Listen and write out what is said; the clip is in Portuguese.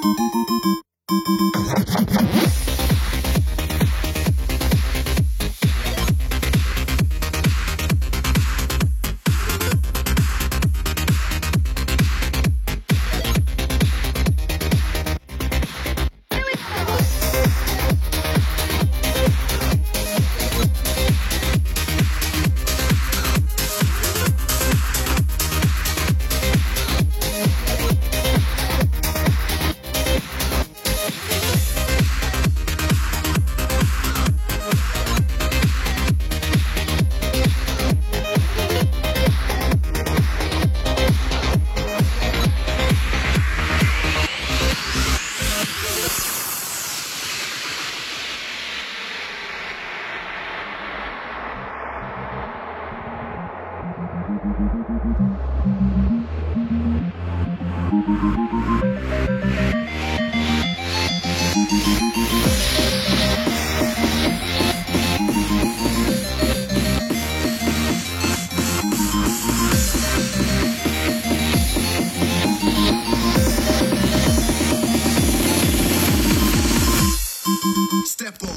あれ? Step on.